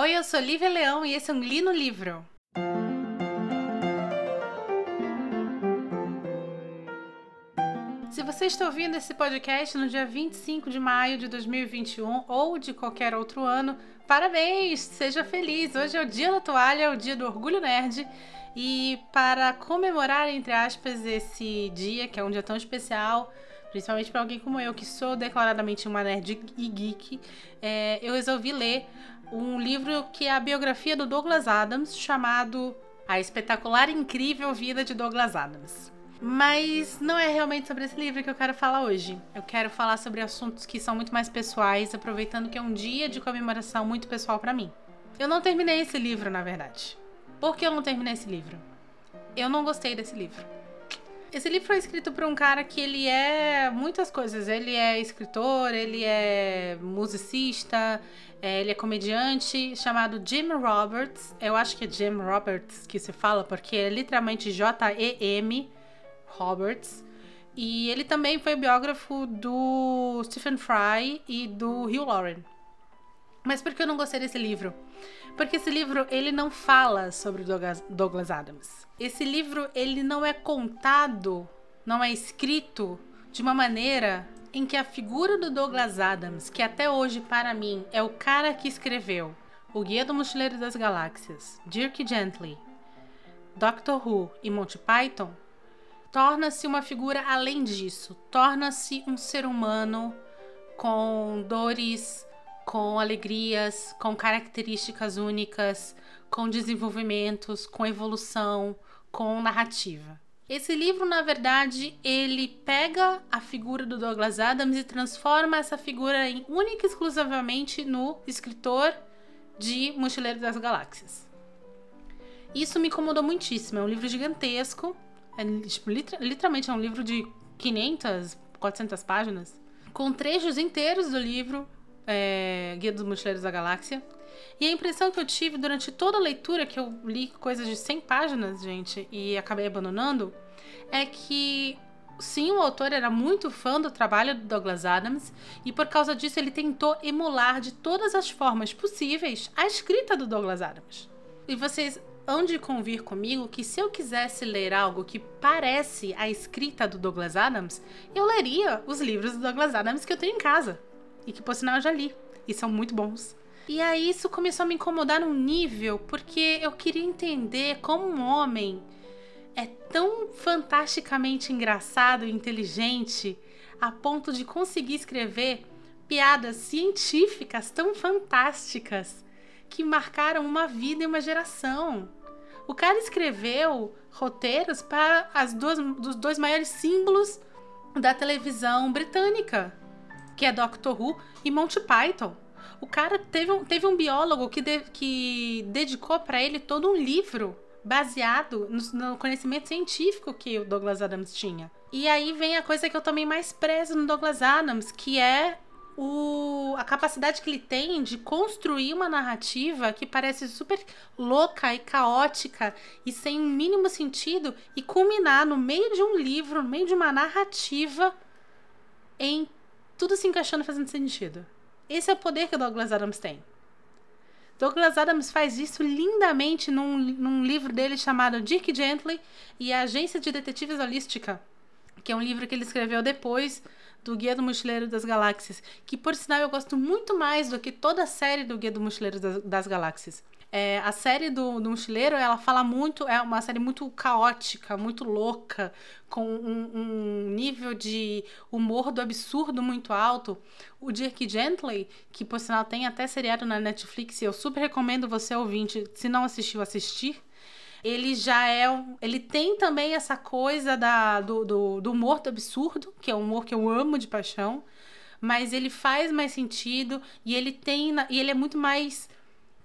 Oi, eu sou Lívia Leão e esse é um Li no Livro. Se você está ouvindo esse podcast no dia 25 de maio de 2021 ou de qualquer outro ano, parabéns! Seja feliz! Hoje é o dia da toalha, é o dia do orgulho nerd. E para comemorar, entre aspas, esse dia, que é um dia tão especial, principalmente para alguém como eu, que sou declaradamente uma nerd e geek, é, eu resolvi ler um livro que é a biografia do Douglas Adams, chamado A Espetacular e Incrível Vida de Douglas Adams. Mas não é realmente sobre esse livro que eu quero falar hoje. Eu quero falar sobre assuntos que são muito mais pessoais, aproveitando que é um dia de comemoração muito pessoal para mim. Eu não terminei esse livro, na verdade. Por que eu não terminei esse livro? Eu não gostei desse livro. Esse livro foi escrito por um cara que ele é muitas coisas. Ele é escritor, ele é musicista, é, ele é comediante, chamado Jim Roberts. Eu acho que é Jim Roberts que se fala, porque é literalmente J-E-M Roberts. E ele também foi biógrafo do Stephen Fry e do Hugh Lauren. Mas por que eu não gostei desse livro? Porque esse livro ele não fala sobre Douglas Adams. Esse livro ele não é contado, não é escrito de uma maneira em que a figura do Douglas Adams, que até hoje para mim é o cara que escreveu O Guia do Mochileiro das Galáxias, Dirk Gently, Doctor Who e Monty Python, torna-se uma figura além disso, torna-se um ser humano com dores, com alegrias, com características únicas, com desenvolvimentos, com evolução, com narrativa. Esse livro, na verdade, ele pega a figura do Douglas Adams e transforma essa figura em única e exclusivamente no escritor de Mochileiro das Galáxias. Isso me incomodou muitíssimo. É um livro gigantesco. É, tipo, literalmente é um livro de 500, 400 páginas. Com trechos inteiros do livro é, Guia dos Mochileiros da Galáxia. E a impressão que eu tive durante toda a leitura, que eu li coisas de 100 páginas, gente, e acabei abandonando, é que sim, o autor era muito fã do trabalho do Douglas Adams e por causa disso ele tentou emular de todas as formas possíveis a escrita do Douglas Adams. E vocês hão de convir comigo que se eu quisesse ler algo que parece a escrita do Douglas Adams, eu leria os livros do Douglas Adams que eu tenho em casa e que por sinal eu já li e são muito bons. E aí isso começou a me incomodar num nível porque eu queria entender como um homem é tão fantasticamente engraçado e inteligente a ponto de conseguir escrever piadas científicas tão fantásticas que marcaram uma vida e uma geração. O cara escreveu roteiros para as duas, dos dois maiores símbolos da televisão britânica, que é Doctor Who e Monty Python. O cara teve um, teve um biólogo que, de, que dedicou para ele todo um livro baseado no, no, conhecimento científico que o Douglas Adams tinha. E aí vem a coisa que eu também mais prezo no Douglas Adams, que é o, a capacidade que ele tem de construir uma narrativa que parece super louca e caótica e sem mínimo sentido e culminar no meio de um livro, no meio de uma narrativa em tudo se encaixando e fazendo sentido. Esse é o poder que o Douglas Adams tem. Douglas Adams faz isso lindamente num, num livro dele chamado Dick Gently e a Agência de Detetives Holística, que é um livro que ele escreveu depois do Guia do Mochileiro das Galáxias, que por sinal eu gosto muito mais do que toda a série do Guia do Mochileiro das, das Galáxias. É, a série do, do Mochileiro, ela fala muito, é uma série muito caótica, muito louca, com um, um nível de humor do absurdo muito alto. O Dirk Gently, que por sinal tem até seriado na Netflix, e eu super recomendo você ouvinte, se não assistiu, assistir. Ele já é. Ele tem também essa coisa da, do, do, do humor do absurdo, que é um humor que eu amo de paixão, mas ele faz mais sentido e ele tem. E ele é muito mais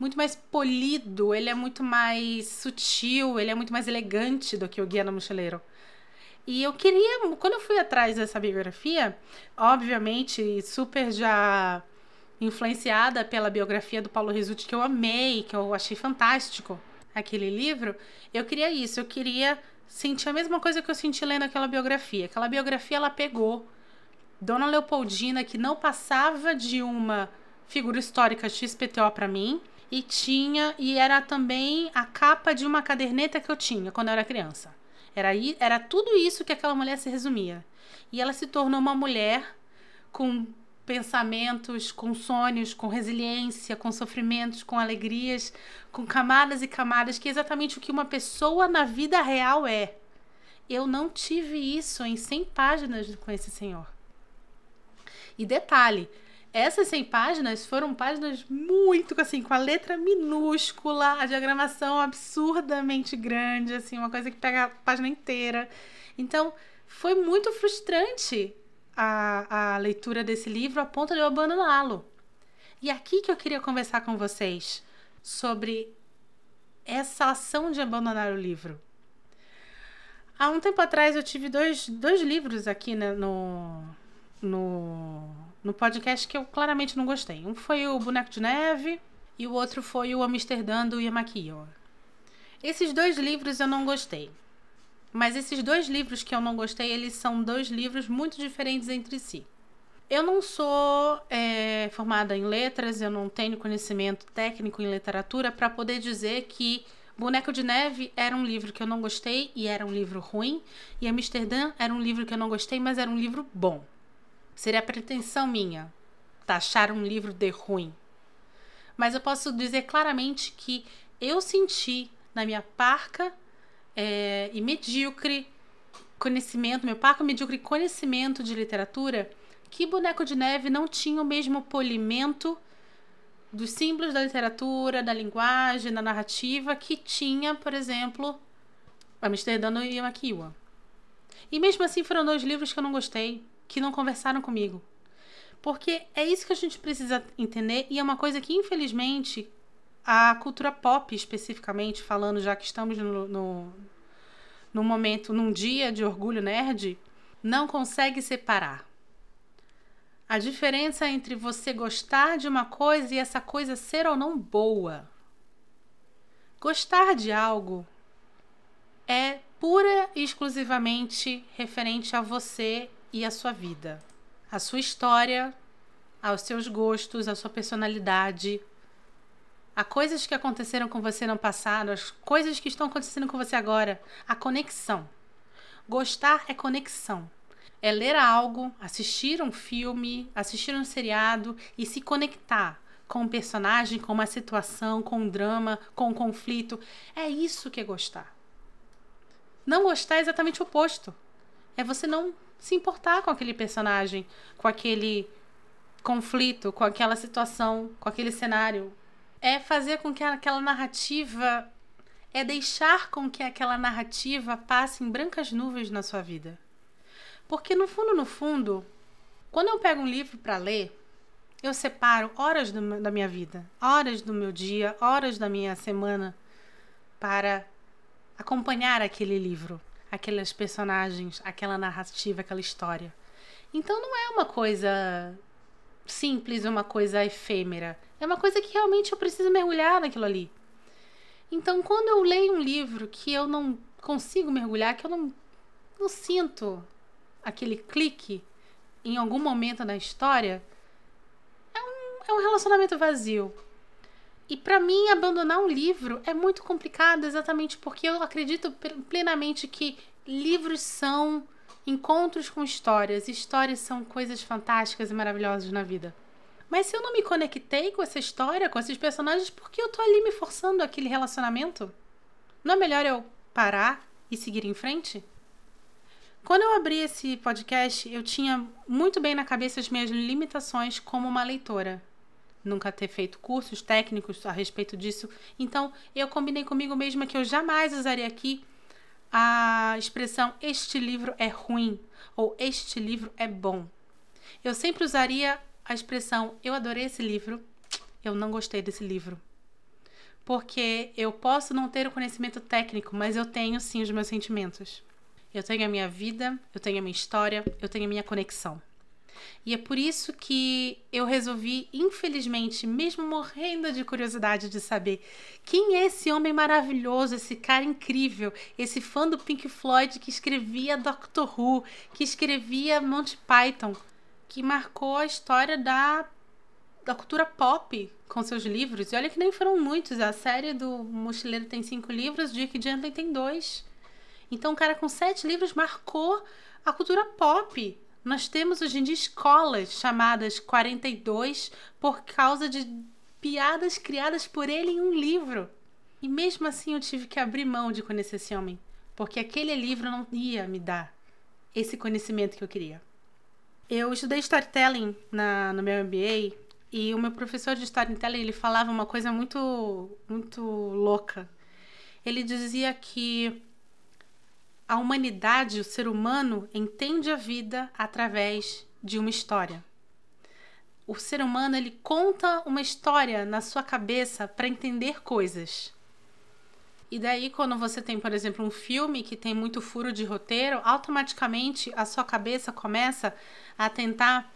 muito mais polido, ele é muito mais sutil, ele é muito mais elegante do que o Guia do Mochileiro. E eu queria, quando eu fui atrás dessa biografia, obviamente super já influenciada pela biografia do Paulo Risuti, que eu amei, que eu achei fantástico aquele livro, eu queria isso, eu queria sentir a mesma coisa que eu senti lendo aquela biografia. Aquela biografia ela pegou Dona Leopoldina, que não passava de uma figura histórica XPTO para mim, e tinha e era também a capa de uma caderneta que eu tinha quando eu era criança. Era, era tudo isso que aquela mulher se resumia. E ela se tornou uma mulher com pensamentos, com sonhos, com resiliência, com sofrimentos, com alegrias, com camadas e camadas, que é exatamente o que uma pessoa na vida real é. Eu não tive isso em 100 páginas com esse senhor. E detalhe, essas 100 páginas foram páginas muito assim, com a letra minúscula, a diagramação absurdamente grande, assim, uma coisa que pega a página inteira. Então, foi muito frustrante a, a leitura desse livro a ponto de eu abandoná-lo. E aqui que eu queria conversar com vocês sobre essa ação de abandonar o livro. Há um tempo atrás eu tive dois, dois livros aqui né, no, no, no podcast que eu claramente não gostei. Um foi o Boneco de Neve e o outro foi o Amsterdã do Yamakiyo. Esses dois livros eu não gostei. Mas esses dois livros que eu não gostei, eles são dois livros muito diferentes entre si. Eu não sou é, formada em letras, eu não tenho conhecimento técnico em literatura para poder dizer que Boneco de Neve era um livro que eu não gostei e era um livro ruim, e Amsterdã era um livro que eu não gostei, mas era um livro bom. Seria pretensão minha taxar um livro de ruim. Mas eu posso dizer claramente que eu senti na minha parca é, e medíocre conhecimento, meu parco medíocre conhecimento de literatura, que Boneco de Neve não tinha o mesmo polimento dos símbolos da literatura, da linguagem, da narrativa que tinha, por exemplo, Amsterdã e Maquiwa. E mesmo assim foram dois livros que eu não gostei, que não conversaram comigo. Porque é isso que a gente precisa entender e é uma coisa que, infelizmente, a cultura pop, especificamente, falando, já que estamos no, no, no momento, num dia de orgulho nerd, não consegue separar. A diferença entre você gostar de uma coisa e essa coisa ser ou não boa. Gostar de algo é pura e exclusivamente referente a você e a sua vida, a sua história, aos seus gostos, à sua personalidade, a coisas que aconteceram com você no passado, as coisas que estão acontecendo com você agora, a conexão. Gostar é conexão. É ler algo, assistir um filme, assistir um seriado e se conectar com um personagem, com uma situação, com um drama, com um conflito. É isso que é gostar. Não gostar é exatamente o oposto. É você não se importar com aquele personagem, com aquele conflito, com aquela situação, com aquele cenário, é fazer com que aquela narrativa é deixar com que aquela narrativa passe em brancas nuvens na sua vida. Porque no fundo, no fundo, quando eu pego um livro para ler, eu separo horas do, da minha vida, horas do meu dia, horas da minha semana para acompanhar aquele livro, aqueles personagens, aquela narrativa, aquela história. Então não é uma coisa simples, uma coisa efêmera. É uma coisa que realmente eu preciso mergulhar naquilo ali. Então, quando eu leio um livro que eu não consigo mergulhar, que eu não, não sinto aquele clique em algum momento na história, é um, é um relacionamento vazio. E para mim, abandonar um livro é muito complicado, exatamente porque eu acredito plenamente que livros são encontros com histórias. Histórias são coisas fantásticas e maravilhosas na vida. Mas se eu não me conectei com essa história, com esses personagens, por que eu tô ali me forçando aquele relacionamento? Não é melhor eu parar e seguir em frente? Quando eu abri esse podcast, eu tinha muito bem na cabeça as minhas limitações como uma leitora. Nunca ter feito cursos técnicos a respeito disso. Então, eu combinei comigo mesma que eu jamais usaria aqui a expressão este livro é ruim ou este livro é bom. Eu sempre usaria a expressão eu adorei esse livro, eu não gostei desse livro. Porque eu posso não ter o conhecimento técnico, mas eu tenho sim os meus sentimentos. Eu tenho a minha vida, eu tenho a minha história, eu tenho a minha conexão. E é por isso que eu resolvi, infelizmente, mesmo morrendo de curiosidade de saber quem é esse homem maravilhoso, esse cara incrível, esse fã do Pink Floyd que escrevia Doctor Who, que escrevia Monty Python, que marcou a história da da cultura pop com seus livros. E olha que nem foram muitos. A série do Mochileiro tem cinco livros, Dick Gently tem dois. Então, um cara com sete livros marcou a cultura pop. Nós temos hoje em dia escolas chamadas 42 por causa de piadas criadas por ele em um livro. E mesmo assim eu tive que abrir mão de conhecer esse homem, porque aquele livro não ia me dar esse conhecimento que eu queria. Eu estudei storytelling na, no meu MBA e o meu professor de storytelling ele falava uma coisa muito muito louca. Ele dizia que a humanidade, o ser humano, entende a vida através de uma história. O ser humano ele conta uma história na sua cabeça para entender coisas. E daí, quando você tem, por exemplo, um filme que tem muito furo de roteiro, automaticamente a sua cabeça começa a tentar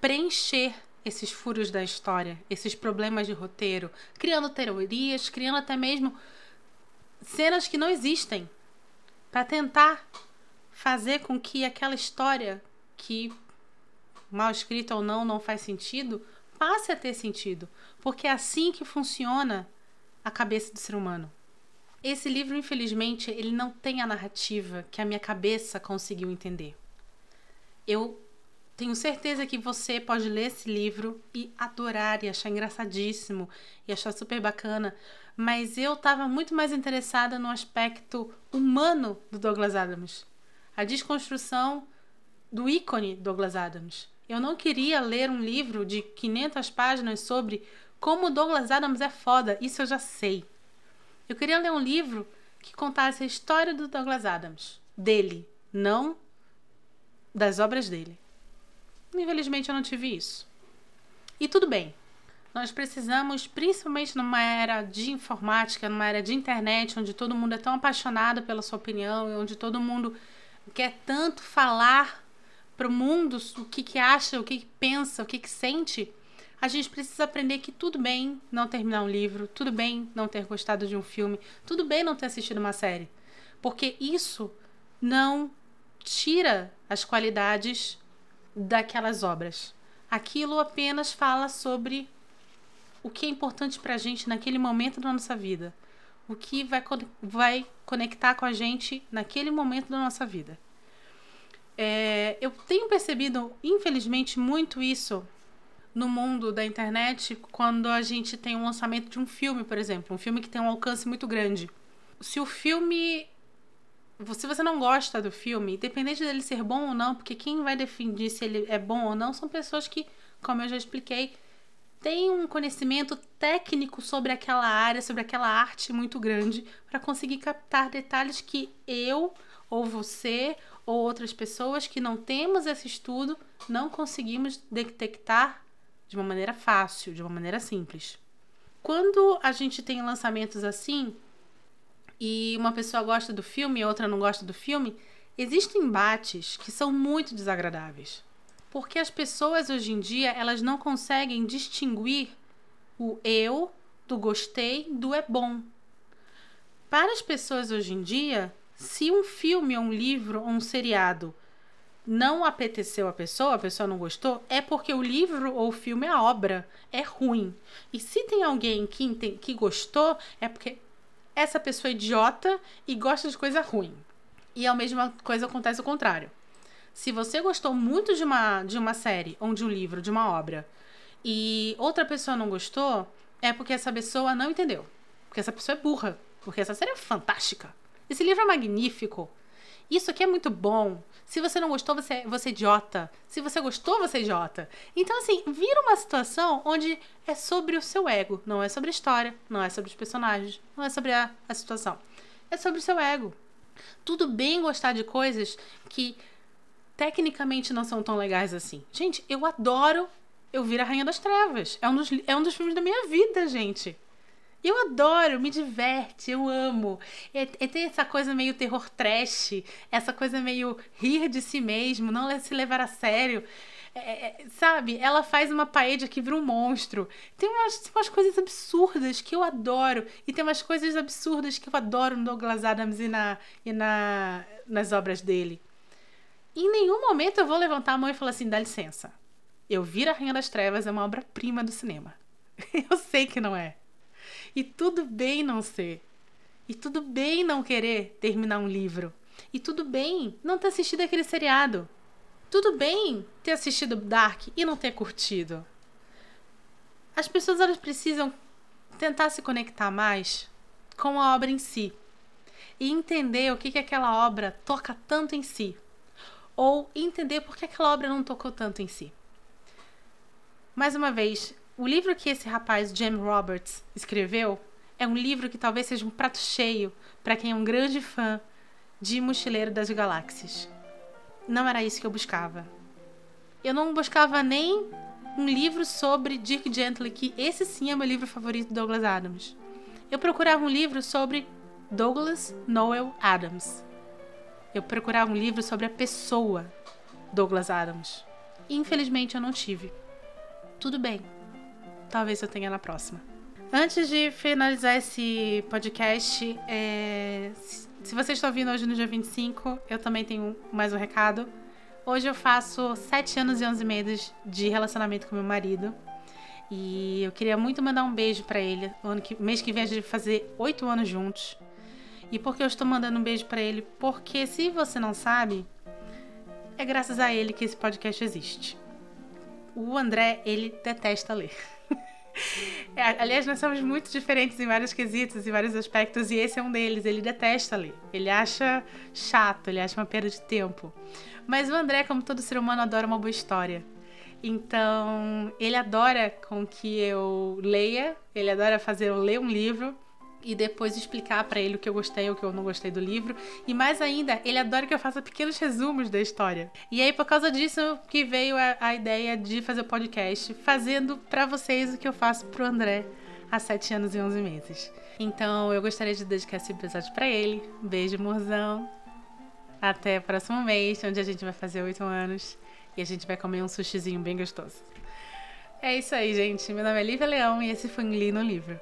preencher esses furos da história, esses problemas de roteiro, criando teorias, criando até mesmo cenas que não existem para tentar fazer com que aquela história que mal escrita ou não não faz sentido passe a ter sentido, porque é assim que funciona a cabeça do ser humano. Esse livro, infelizmente, ele não tem a narrativa que a minha cabeça conseguiu entender. Eu tenho certeza que você pode ler esse livro e adorar e achar engraçadíssimo e achar super bacana, mas eu estava muito mais interessada no aspecto humano do Douglas Adams, a desconstrução do ícone Douglas Adams. Eu não queria ler um livro de 500 páginas sobre como Douglas Adams é foda, isso eu já sei. Eu queria ler um livro que contasse a história do Douglas Adams, dele, não das obras dele. Infelizmente eu não tive isso. E tudo bem, nós precisamos, principalmente numa era de informática, numa era de internet, onde todo mundo é tão apaixonado pela sua opinião onde todo mundo quer tanto falar para o mundo o que, que acha, o que, que pensa, o que, que sente, a gente precisa aprender que tudo bem não terminar um livro, tudo bem não ter gostado de um filme, tudo bem não ter assistido uma série. Porque isso não tira as qualidades daquelas obras. Aquilo apenas fala sobre o que é importante para a gente naquele momento da nossa vida, o que vai, vai conectar com a gente naquele momento da nossa vida. É, eu tenho percebido, infelizmente, muito isso no mundo da internet quando a gente tem um lançamento de um filme, por exemplo, um filme que tem um alcance muito grande. Se o filme. Se você não gosta do filme, independente dele ser bom ou não, porque quem vai definir se ele é bom ou não são pessoas que, como eu já expliquei, tem um conhecimento técnico sobre aquela área, sobre aquela arte muito grande, para conseguir captar detalhes que eu, ou você, ou outras pessoas que não temos esse estudo, não conseguimos detectar de uma maneira fácil, de uma maneira simples. Quando a gente tem lançamentos assim, e uma pessoa gosta do filme e outra não gosta do filme, existem embates que são muito desagradáveis. Porque as pessoas hoje em dia, elas não conseguem distinguir o eu do gostei do é bom. Para as pessoas hoje em dia, se um filme ou um livro ou um seriado não apeteceu a pessoa, a pessoa não gostou, é porque o livro ou o filme, a obra, é ruim. E se tem alguém que, que gostou, é porque essa pessoa é idiota e gosta de coisa ruim. E a mesma coisa acontece ao contrário. Se você gostou muito de uma, de uma série, ou de um livro, de uma obra, e outra pessoa não gostou, é porque essa pessoa não entendeu. Porque essa pessoa é burra. Porque essa série é fantástica. Esse livro é magnífico. Isso aqui é muito bom. Se você não gostou, você, você é idiota. Se você gostou, você é idiota. Então, assim, vira uma situação onde é sobre o seu ego. Não é sobre a história, não é sobre os personagens, não é sobre a, a situação. É sobre o seu ego. Tudo bem gostar de coisas que tecnicamente não são tão legais assim. Gente, eu adoro Eu Vir a Rainha das Trevas. É um dos, é um dos filmes da minha vida, gente. Eu adoro, me diverte, eu amo. É, é tem essa coisa meio terror trash, essa coisa meio rir de si mesmo, não se levar a sério. É, é, sabe? Ela faz uma paella que vira um monstro. Tem umas, tem umas coisas absurdas que eu adoro. E tem umas coisas absurdas que eu adoro no Douglas Adams e, na, e na, nas obras dele. Em nenhum momento eu vou levantar a mão e falar assim: dá licença. Eu Vir a Rainha das Trevas é uma obra-prima do cinema. Eu sei que não é. E tudo bem não ser. E tudo bem não querer terminar um livro. E tudo bem não ter assistido aquele seriado. Tudo bem ter assistido Dark e não ter curtido. As pessoas elas precisam tentar se conectar mais com a obra em si e entender o que, que aquela obra toca tanto em si, ou entender por que aquela obra não tocou tanto em si. Mais uma vez, o livro que esse rapaz, Jim Roberts, escreveu é um livro que talvez seja um prato cheio para quem é um grande fã de Mochileiro das Galáxias. Não era isso que eu buscava. Eu não buscava nem um livro sobre Dirk Gently, que esse sim é meu livro favorito do Douglas Adams. Eu procurava um livro sobre Douglas Noel Adams. Eu procurava um livro sobre a pessoa Douglas Adams. Infelizmente eu não tive. Tudo bem. Talvez eu tenha na próxima. Antes de finalizar esse podcast, é... se você está ouvindo hoje no dia 25, eu também tenho mais um recado. Hoje eu faço 7 anos e 11 meses de relacionamento com meu marido. E eu queria muito mandar um beijo para ele. Ano que, mês que vem a gente vai fazer 8 anos juntos. E por que eu estou mandando um beijo para ele? Porque se você não sabe, é graças a ele que esse podcast existe. O André, ele detesta ler. É, aliás, nós somos muito diferentes em vários quesitos, em vários aspectos, e esse é um deles. Ele detesta ler. Ele acha chato, ele acha uma perda de tempo. Mas o André, como todo ser humano, adora uma boa história. Então, ele adora com que eu leia, ele adora fazer eu ler um livro e depois explicar para ele o que eu gostei ou o que eu não gostei do livro. E mais ainda, ele adora que eu faça pequenos resumos da história. E aí, por causa disso, que veio a, a ideia de fazer o podcast, fazendo para vocês o que eu faço pro André há 7 anos e 11 meses. Então, eu gostaria de dedicar esse episódio para ele. beijo, morzão. Até o próximo mês, onde a gente vai fazer 8 anos. E a gente vai comer um sushizinho bem gostoso. É isso aí, gente. Meu nome é Lívia Leão e esse foi um Li no Livro.